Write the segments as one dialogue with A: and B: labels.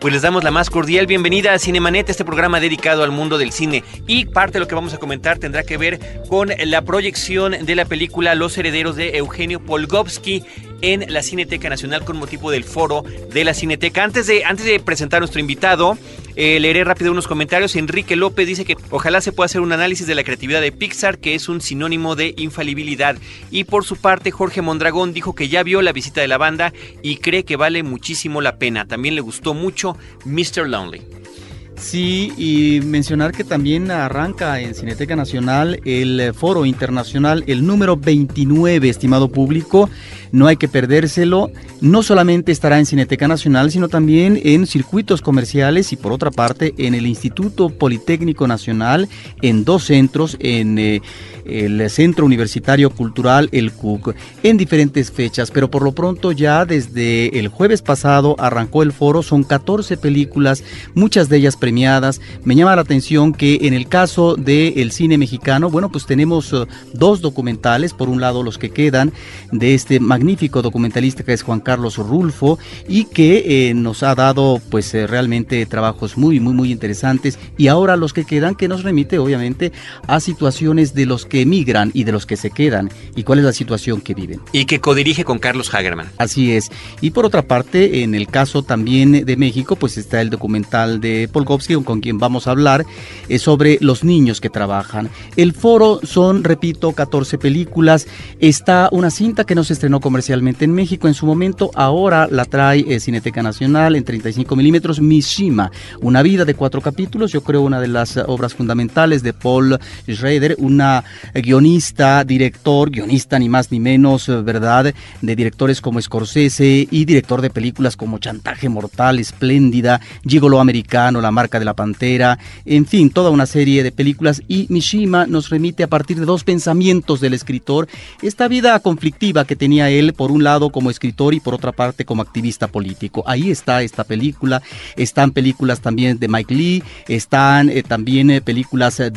A: Pues les damos la más cordial bienvenida a Cinemanet, este programa dedicado al mundo del cine. Y parte de lo que vamos a comentar tendrá que ver con la proyección de la película Los Herederos de Eugenio Polgovsky en la Cineteca Nacional con motivo del foro de la Cineteca. Antes de, antes de presentar a nuestro invitado, eh, leeré rápido unos comentarios. Enrique López dice que ojalá se pueda hacer un análisis de la creatividad de Pixar, que es un sinónimo de infalibilidad. Y por su parte, Jorge Mondragón dijo que ya vio la visita de la banda y cree que vale muchísimo la pena. También le gustó mucho Mr. Lonely.
B: Sí, y mencionar que también arranca en Cineteca Nacional el foro internacional, el número 29, estimado público. No hay que perdérselo. No solamente estará en Cineteca Nacional, sino también en circuitos comerciales y por otra parte en el Instituto Politécnico Nacional, en dos centros, en eh, el Centro Universitario Cultural, el CUC, en diferentes fechas, pero por lo pronto ya desde el jueves pasado arrancó el foro, son 14 películas, muchas de ellas premiadas. Me llama la atención que en el caso del cine mexicano, bueno, pues tenemos eh, dos documentales, por un lado los que quedan de este magnífico documentalista que es Juan Carlos Rulfo y que eh, nos ha dado pues eh, realmente trabajos muy muy muy interesantes y ahora los que quedan que nos remite obviamente a situaciones de los que emigran y de los que se quedan y cuál es la situación que viven.
A: Y que codirige con Carlos Hagerman.
B: Así es. Y por otra parte, en el caso también de México, pues está el documental de Con quien vamos a hablar eh, sobre los niños que trabajan. El foro son, repito, 14 películas. Está una cinta que no se estrenó comercialmente en México en su momento, ahora la trae eh, Cineteca Nacional en 35 milímetros, Mishima, una vida de cuatro capítulos, yo creo una de las obras fundamentales de Paul Schrader, una guionista, director, guionista ni más ni menos, eh, ¿verdad? De directores como Scorsese y director de películas como Chantaje Mortal, Espléndida, Gigolo Americano, La Marca de la Pantera, en fin, toda una serie de películas y Mishima nos remite a partir de dos pensamientos del escritor, esta vida conflictiva que tenía él por un lado como escritor y por otra parte como activista político. Ahí está esta película, están películas también de Mike Lee, están eh, también eh, películas de,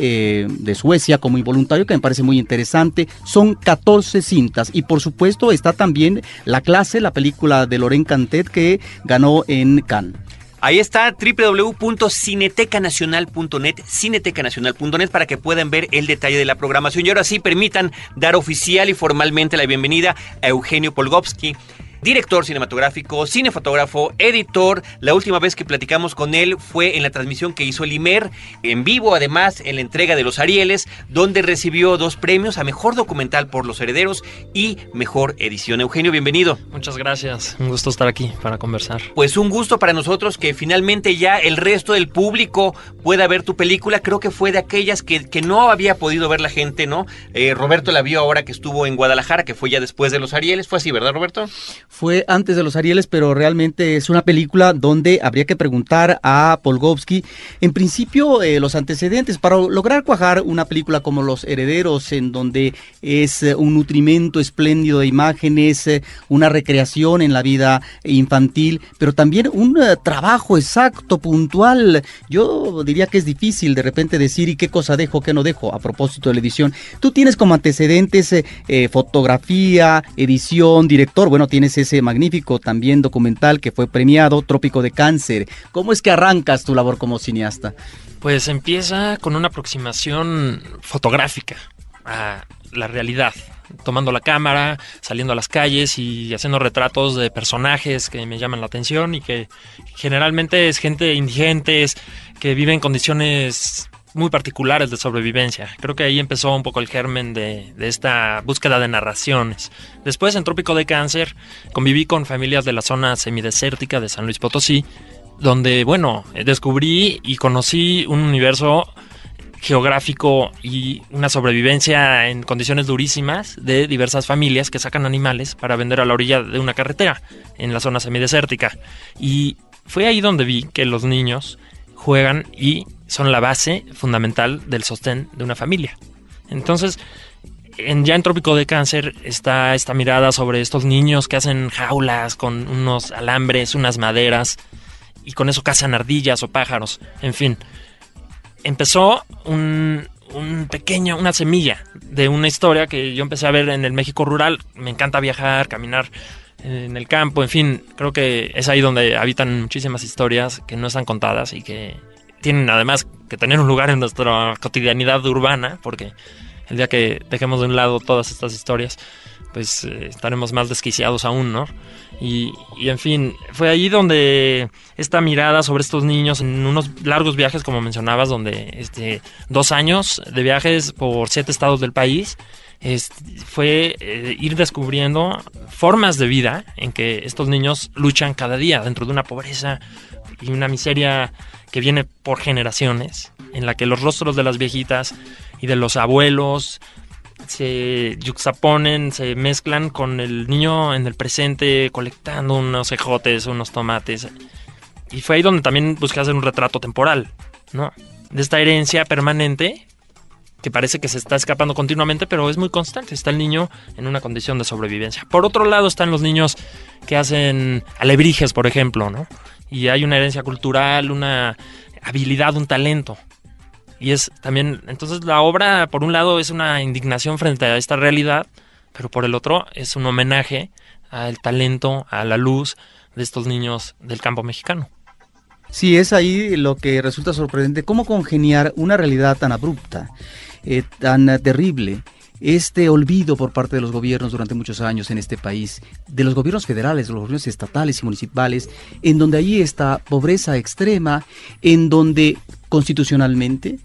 B: eh, de Suecia como Involuntario, que me parece muy interesante. Son 14 cintas y por supuesto está también La clase, la película de Loren Cantet que ganó en Cannes.
A: Ahí está www.cinetecanacional.net, cinetecanacional.net para que puedan ver el detalle de la programación. Y ahora sí, permitan dar oficial y formalmente la bienvenida a Eugenio Polgovsky director cinematográfico, cinefotógrafo, editor. La última vez que platicamos con él fue en la transmisión que hizo el IMER, en vivo además en la entrega de los Arieles, donde recibió dos premios a Mejor Documental por Los Herederos y Mejor Edición. Eugenio, bienvenido.
C: Muchas gracias, un gusto estar aquí para conversar.
A: Pues un gusto para nosotros que finalmente ya el resto del público pueda ver tu película. Creo que fue de aquellas que, que no había podido ver la gente, ¿no? Eh, Roberto la vio ahora que estuvo en Guadalajara, que fue ya después de los Arieles. Fue así, ¿verdad, Roberto?
B: Fue antes de los Arieles, pero realmente es una película donde habría que preguntar a Polgovsky, en principio, eh, los antecedentes para lograr cuajar una película como Los Herederos, en donde es eh, un nutrimento espléndido de imágenes, eh, una recreación en la vida infantil, pero también un trabajo exacto, puntual. Yo diría que es difícil de repente decir y qué cosa dejo, qué no dejo a propósito de la edición. Tú tienes como antecedentes fotografía, edición, director, bueno, tienes ese magnífico también documental que fue premiado, Trópico de Cáncer. ¿Cómo es que arrancas tu labor como cineasta?
C: Pues empieza con una aproximación fotográfica a la realidad, tomando la cámara, saliendo a las calles y haciendo retratos de personajes que me llaman la atención y que generalmente es gente indigentes que vive en condiciones muy particulares de sobrevivencia. Creo que ahí empezó un poco el germen de, esta búsqueda de narraciones. Después, en Trópico de Cáncer, conviví con familias de la zona semidesértica de San Luis Potosí, donde, bueno, descubrí y conocí un universo geográfico y una sobrevivencia en condiciones durísimas de diversas familias que sacan animales para vender a la orilla de una carretera en la zona semidesértica. Y fue ahí donde vi que los niños juegan y son la base fundamental del sostén de una familia. Entonces, en ya en Trópico de Cáncer está esta mirada sobre estos niños que hacen jaulas con unos alambres, unas maderas y con eso cazan ardillas o pájaros, en fin. Empezó un, un pequeño, una semilla de una historia que yo empecé a ver en el México rural. Me encanta viajar, caminar en el campo, en fin, creo que es ahí donde habitan muchísimas historias que no están contadas y que tienen además que tener un lugar en nuestra cotidianidad urbana, porque el día que dejemos de un lado todas estas historias, pues eh, estaremos más desquiciados aún, ¿no? Y, y, en fin, fue ahí donde esta mirada sobre estos niños en unos largos viajes, como mencionabas, donde este, dos años de viajes por siete estados del país, fue eh, ir descubriendo formas de vida en que estos niños luchan cada día dentro de una pobreza y una miseria que viene por generaciones, en la que los rostros de las viejitas y de los abuelos se yuxtaponen, se mezclan con el niño en el presente colectando unos ejotes, unos tomates. Y fue ahí donde también busqué hacer un retrato temporal, ¿no? De esta herencia permanente que parece que se está escapando continuamente, pero es muy constante. Está el niño en una condición de sobrevivencia. Por otro lado están los niños que hacen alebrijes, por ejemplo, ¿no? Y hay una herencia cultural, una habilidad, un talento. Y es también, entonces la obra, por un lado, es una indignación frente a esta realidad, pero por el otro es un homenaje al talento, a la luz de estos niños del campo mexicano.
B: Sí, es ahí lo que resulta sorprendente, cómo congeniar una realidad tan abrupta eh, tan terrible este olvido por parte de los gobiernos durante muchos años en este país, de los gobiernos federales, de los gobiernos estatales y municipales, en donde allí está pobreza extrema, en donde constitucionalmente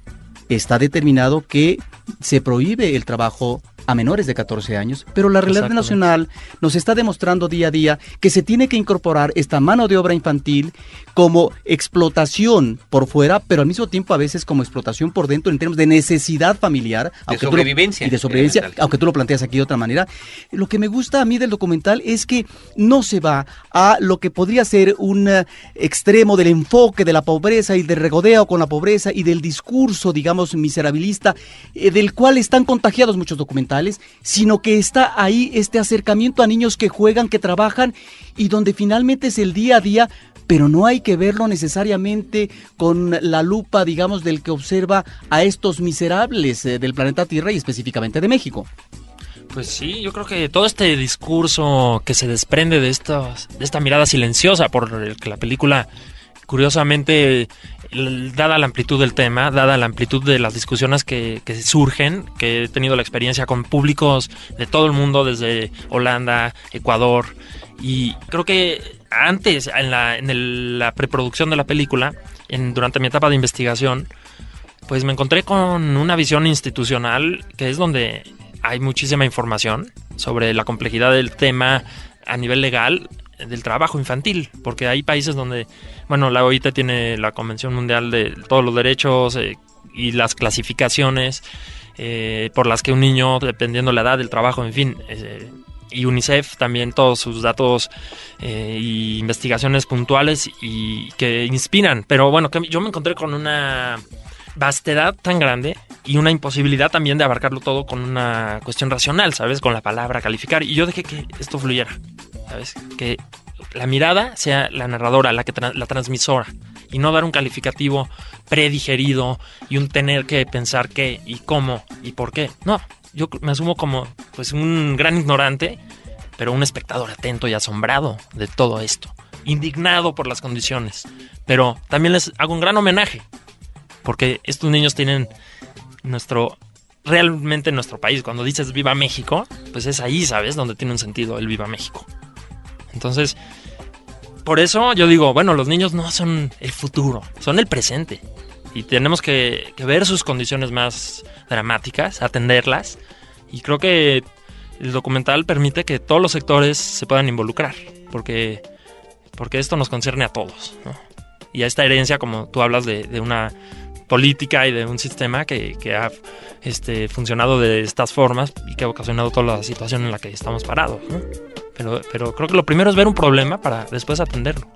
B: está determinado que se prohíbe el trabajo a menores de 14 años, pero la realidad nacional nos está demostrando día a día que se tiene que incorporar esta mano de obra infantil como explotación por fuera, pero al mismo tiempo a veces como explotación por dentro en términos de necesidad familiar.
A: De sobrevivencia.
B: y de sobrevivencia, aunque tú lo planteas aquí de otra manera. Lo que me gusta a mí del documental es que no se va a lo que podría ser un eh, extremo del enfoque de la pobreza y del regodeo con la pobreza y del discurso, digamos, miserabilista, eh, del cual están contagiados muchos documentales, sino que está ahí este acercamiento a niños que juegan, que trabajan y donde finalmente es el día a día pero no hay que verlo necesariamente con la lupa, digamos, del que observa a estos miserables eh, del planeta Tierra y específicamente de México.
C: Pues sí, yo creo que todo este discurso que se desprende de, de esta mirada silenciosa por que la película, curiosamente, dada la amplitud del tema, dada la amplitud de las discusiones que, surgen, que he tenido la experiencia con públicos de todo el mundo, desde Holanda, Ecuador, y creo que antes, en la, la preproducción de la película, en, durante mi etapa de investigación, pues me encontré con una visión institucional que es donde hay muchísima información sobre la complejidad del tema a nivel legal del trabajo infantil, porque hay países donde, bueno, la OIT tiene la Convención Mundial de todos los derechos eh, y las clasificaciones eh, por las que un niño, dependiendo la edad del trabajo, en fin, eh, y UNICEF también todos sus datos e investigaciones puntuales y que inspiran. Pero bueno, que yo me encontré con una vastedad tan grande y una imposibilidad también de abarcarlo todo con una cuestión racional, ¿sabes? Con la palabra calificar. Y yo dejé que esto fluyera, Que la mirada sea la narradora, la, que la transmisora, y no dar un calificativo predigerido y un tener que pensar qué y cómo y por qué. No, yo me asumo como pues un gran ignorante, pero un espectador atento y asombrado de todo esto, indignado por las condiciones. Pero también les hago un gran homenaje, porque estos niños tienen nuestro realmente nuestro país. Cuando dices viva México, pues es ahí, ¿sabes? Donde tiene un sentido el viva México. Entonces, por eso yo digo, bueno, los niños no son el futuro, son el presente. Y tenemos que, que ver sus condiciones más dramáticas, atenderlas. Y creo que el documental permite que todos los sectores se puedan involucrar, porque, porque esto nos concierne a todos. Y a esta herencia, como tú hablas de, de una política y de un sistema que, que, ha este, funcionado de estas formas y que ha ocasionado toda la situación en la que estamos parados. Pero, pero creo que lo primero es ver un problema para después atenderlo.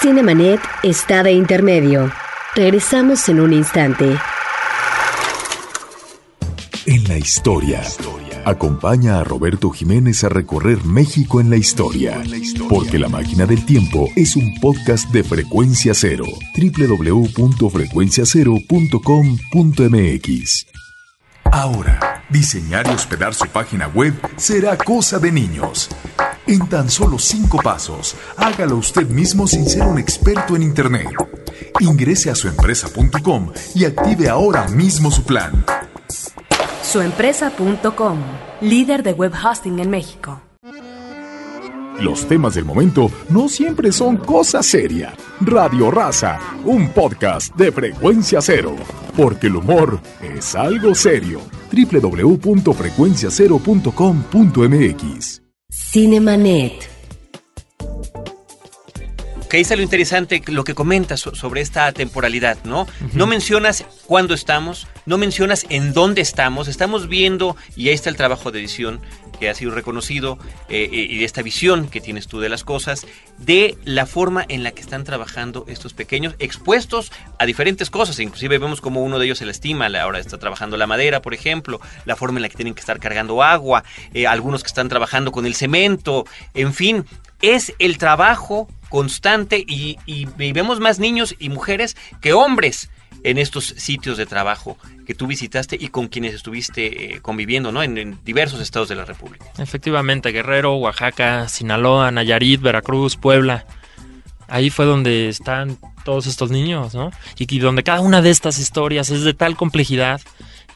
D: Cinemanet está de intermedio. Regresamos en un instante.
E: en la historia. Acompaña a Roberto Jiménez a recorrer México en la historia. Porque La Máquina del Tiempo es un podcast de frecuencia cero. www.frecuenciacero.com.mx. Ahora, diseñar y hospedar su página web será cosa de niños. En tan solo cinco pasos, hágalo usted mismo sin ser un experto en Internet. Ingrese a suempresa.com y active ahora mismo su plan.
D: Suempresa.com, líder de web hosting en México.
E: Los temas del momento no siempre son cosa seria. Radio Raza, un podcast de frecuencia cero. Porque el humor es algo serio. www.frecuenciacero.com.mx
D: Cinemanet.
A: Que ahí está lo interesante, lo que comentas so- sobre esta temporalidad, ¿no? No mencionas cuándo estamos, no mencionas en dónde estamos, estamos viendo, y ahí está el trabajo de edición ha sido reconocido, eh, eh, y de esta visión que tienes tú de las cosas, de la forma en la que están trabajando estos pequeños, expuestos a diferentes cosas, inclusive vemos como uno de ellos se lastima, la- ahora está trabajando la madera, por ejemplo, la forma en la que tienen que estar cargando agua, eh, algunos que están trabajando con el cemento, en fin, es el trabajo constante y- y vemos más niños y mujeres que hombres en estos sitios de trabajo que tú visitaste y con quienes estuviste eh, conviviendo, ¿no? En, diversos estados de la República.
C: Efectivamente, Guerrero, Oaxaca, Sinaloa, Nayarit, Veracruz, Puebla. Ahí fue donde están todos estos niños, ¿no? Y, y donde cada una de estas historias es de tal complejidad.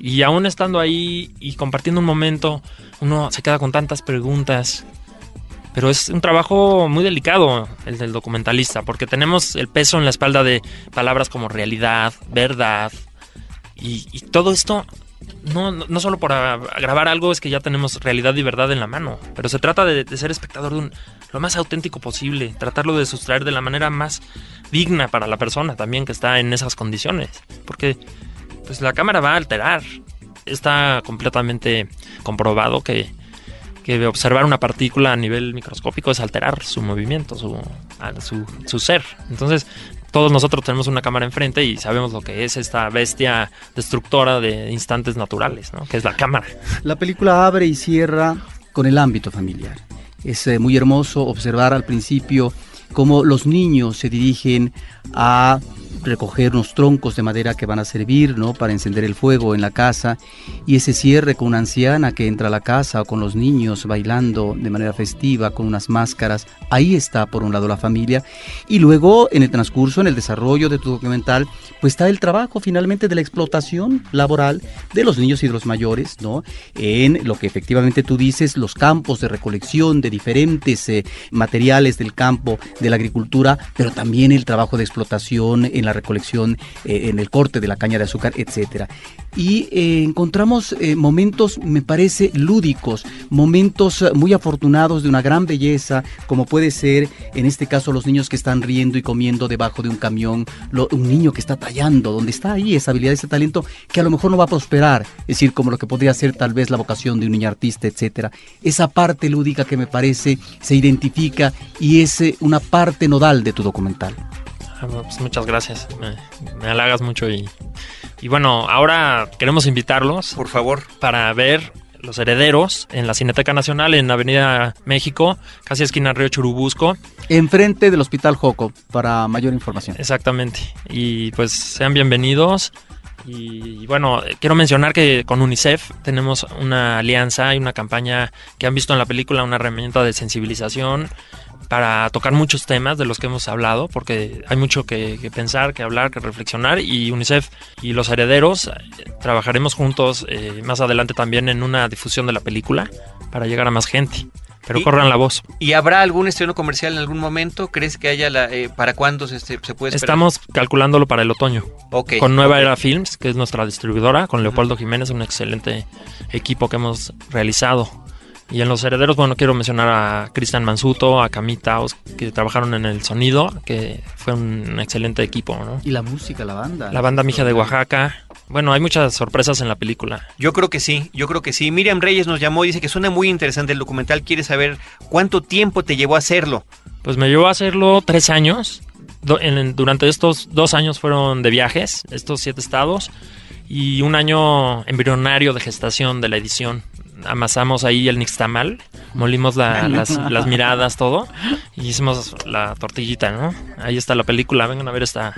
C: Y aún estando ahí y compartiendo un momento, uno se queda con tantas preguntas. Pero es un trabajo muy delicado el del documentalista, porque tenemos el peso en la espalda de palabras como realidad, verdad, y, todo esto no, no, solo para grabar algo es que ya tenemos realidad y verdad en la mano, pero se trata de, de ser espectador de un, lo más auténtico posible, tratarlo de sustraer de la manera más digna para la persona también que está en esas condiciones, porque pues la cámara va a alterar, está completamente comprobado que, que observar una partícula a nivel microscópico es alterar su movimiento, su, su ser. Entonces, todos nosotros tenemos una cámara enfrente y sabemos lo que es esta bestia destructora de instantes naturales, ¿no? que es la cámara.
B: La película abre y cierra con el ámbito familiar. Es eh, muy hermoso observar al principio cómo los niños se dirigen a recoger unos troncos de madera que van a servir ¿no? para encender el fuego en la casa y ese cierre con una anciana que entra a la casa o con los niños bailando de manera festiva con unas máscaras, ahí está por un lado la familia y luego en el transcurso, en el desarrollo de tu documental, pues está el trabajo finalmente de la explotación laboral de los niños y de los mayores, ¿no? En lo que efectivamente tú dices, los campos de recolección de diferentes eh, materiales del campo, de la agricultura, pero también el trabajo de explotación en la recolección, eh, en el corte de la caña de azúcar, etcétera. Y eh, encontramos eh, momentos, me parece, lúdicos, momentos muy afortunados de una gran belleza, como puede ser en este caso los niños que están riendo y comiendo debajo de un camión, lo- un niño que está tallando, donde está ahí esa habilidad, ese talento que a lo mejor no va a prosperar, es decir, como lo que podría ser tal vez la vocación de un niño artista, etcétera. Esa parte lúdica que me parece se identifica y es una parte nodal de tu documental.
C: Ah, pues muchas gracias, me, me halagas mucho y, y bueno, ahora queremos invitarlos
A: Por favor.
C: para ver Los Herederos en la Cineteca Nacional en Avenida México, casi esquina Río Churubusco.
B: Enfrente del Hospital Joco, para mayor información.
C: Exactamente. Y pues sean bienvenidos. Y bueno, quiero mencionar que con UNICEF tenemos una alianza y una campaña que han visto en la película, una herramienta de sensibilización para tocar muchos temas de los que hemos hablado, porque hay mucho que, que pensar, que hablar, que reflexionar. Y UNICEF y los herederos eh, trabajaremos juntos eh, más adelante también en una difusión de la película para llegar a más gente. Pero
A: Y-
C: corran la voz.
A: ¿Y habrá algún estreno comercial en algún momento? ¿Crees que haya la... eh, ¿Para cuándo se, se puede esperar?
C: Estamos calculándolo para el otoño.
A: Ok,
C: con Nueva. Era Films, que es nuestra distribuidora, con Leopoldo Jiménez, un excelente equipo que hemos realizado. Y en Los Herederos, bueno, quiero mencionar a Cristian Mansuto, a Camitaos, que trabajaron en el sonido, que fue un excelente equipo, ¿no?
B: Y la música, la banda.
C: La banda Mija de Oaxaca. Bueno, hay muchas sorpresas en la película.
A: Yo creo que sí, yo creo que sí. Miriam Reyes nos llamó y dice que suena muy interesante el documental. Quiere saber cuánto tiempo te llevó a hacerlo.
C: Pues me llevó a hacerlo tres años. Durante estos dos años fueron de viajes, estos siete estados. y un año embrionario de gestación de la edición. Amasamos ahí el nixtamal, molimos la- las, las miradas, todo, y hicimos la tortillita, ¿no? Ahí está la película, vengan a ver esta,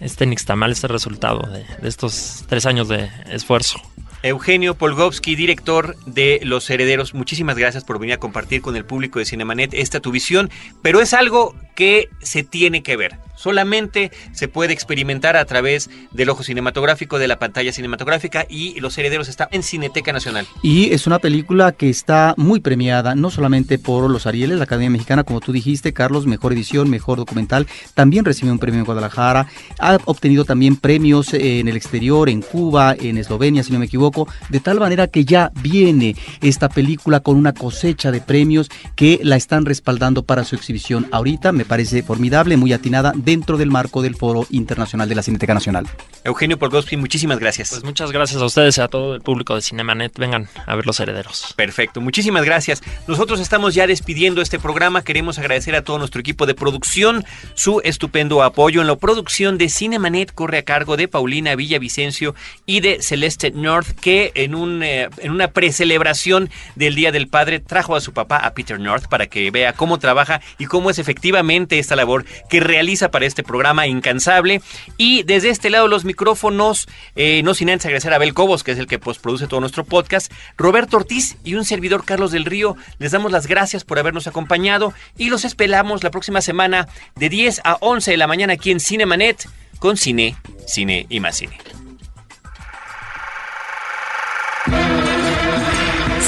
C: este nixtamal, este resultado de, de estos tres años de esfuerzo.
A: Eugenio Polgovsky, director de Los Herederos, muchísimas gracias por venir a compartir con el público de Cinemanet esta tu visión, pero es algo que se tiene que ver. Solamente se puede experimentar a través del ojo cinematográfico, de la pantalla cinematográfica y Los Herederos está en Cineteca Nacional.
B: Y es una película que está muy premiada, no solamente por los Arieles, la Academia Mexicana, como tú dijiste, Carlos, mejor edición, mejor documental, también recibió un premio en Guadalajara, ha obtenido también premios en el exterior, en Cuba, en Eslovenia, si no me equivoco, de tal manera que ya viene esta película con una cosecha de premios que la están respaldando para su exhibición ahorita, me parece formidable, muy atinada dentro del marco del Foro Internacional de la Cineteca Nacional.
A: Eugenio Polgovsky, muchísimas gracias.
C: Pues muchas gracias a ustedes y a todo el público de Cinemanet. Vengan a ver Los Herederos.
A: Perfecto, muchísimas gracias. Nosotros estamos ya despidiendo este programa. Queremos agradecer a todo nuestro equipo de producción su estupendo apoyo. En la producción de Cinemanet corre a cargo de Paulina Villavicencio y de Celeste North, que en, un, eh, en una precelebración del Día del Padre trajo a su papá, a Peter North, para que vea cómo trabaja y cómo es efectivamente esta labor que realiza para este programa incansable. Y desde este lado los micrófonos, eh, no sin antes agradecer a Abel Cobos, que es el que postproduce todo nuestro podcast, Roberto Ortiz y un servidor Carlos del Río, les damos las gracias por habernos acompañado y los esperamos la próxima semana de 10 a 11 de la mañana aquí en Cinemanet con cine, cine y más cine.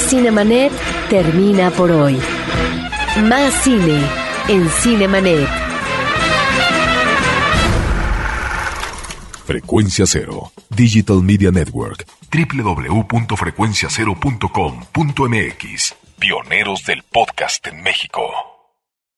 D: Cinemanet termina por hoy. Más cine en Cinemanet.
E: Frecuencia Cero, Digital Media Network, www.frecuenciacero.com.mx, pioneros del podcast en México.